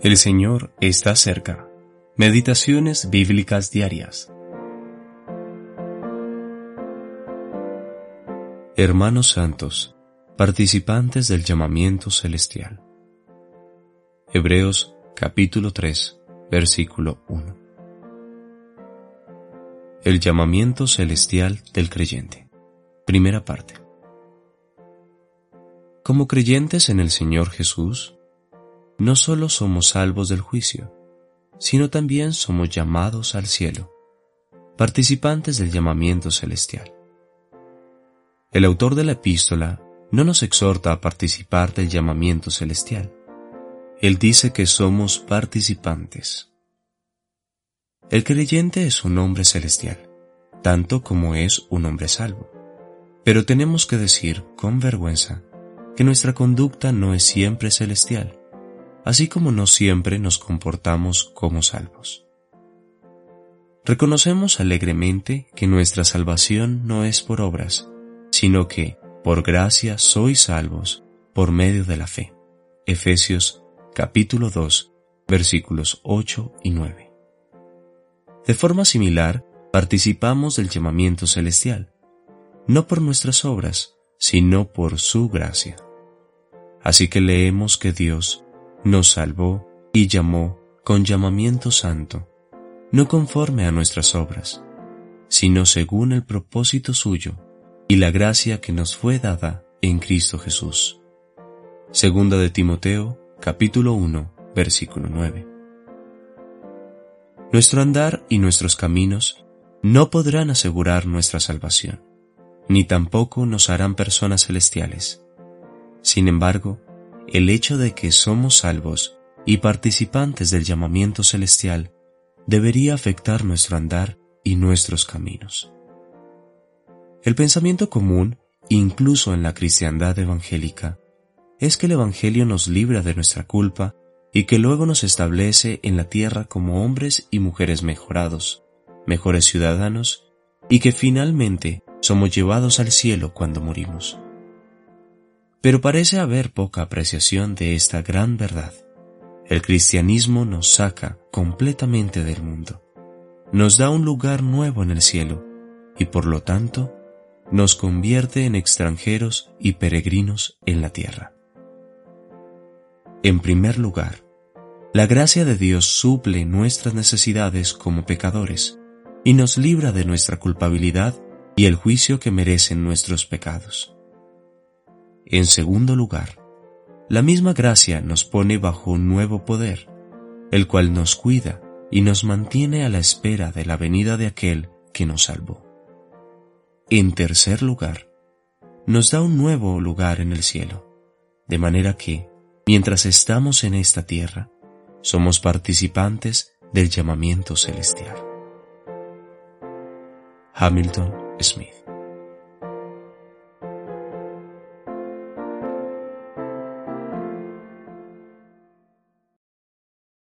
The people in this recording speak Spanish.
El Señor está cerca. Meditaciones bíblicas diarias. Hermanos santos, participantes del llamamiento celestial. Hebreos capítulo 3, versículo 1. El llamamiento celestial del creyente. Primera parte. Como creyentes en el Señor Jesús, no solo somos salvos del juicio, sino también somos llamados al cielo, participantes del llamamiento celestial. El autor de la epístola no nos exhorta a participar del llamamiento celestial. Él dice que somos participantes. El creyente es un hombre celestial, tanto como es un hombre salvo. Pero tenemos que decir con vergüenza que nuestra conducta no es siempre celestial así como no siempre nos comportamos como salvos. Reconocemos alegremente que nuestra salvación no es por obras, sino que, por gracia sois salvos, por medio de la fe. Efesios capítulo 2, versículos 8 y 9. De forma similar, participamos del llamamiento celestial, no por nuestras obras, sino por su gracia. Así que leemos que Dios, nos salvó y llamó con llamamiento santo, no conforme a nuestras obras, sino según el propósito suyo y la gracia que nos fue dada en Cristo Jesús. Segunda de Timoteo, capítulo 1, versículo 9. Nuestro andar y nuestros caminos no podrán asegurar nuestra salvación, ni tampoco nos harán personas celestiales. Sin embargo, el hecho de que somos salvos y participantes del llamamiento celestial debería afectar nuestro andar y nuestros caminos. El pensamiento común, incluso en la cristiandad evangélica, es que el Evangelio nos libra de nuestra culpa y que luego nos establece en la tierra como hombres y mujeres mejorados, mejores ciudadanos, y que finalmente somos llevados al cielo cuando morimos. Pero parece haber poca apreciación de esta gran verdad. El cristianismo nos saca completamente del mundo, nos da un lugar nuevo en el cielo y por lo tanto nos convierte en extranjeros y peregrinos en la tierra. En primer lugar, la gracia de Dios suple nuestras necesidades como pecadores y nos libra de nuestra culpabilidad y el juicio que merecen nuestros pecados. En segundo lugar, la misma gracia nos pone bajo un nuevo poder, el cual nos cuida y nos mantiene a la espera de la venida de aquel que nos salvó. En tercer lugar, nos da un nuevo lugar en el cielo, de manera que, mientras estamos en esta tierra, somos participantes del llamamiento celestial. Hamilton Smith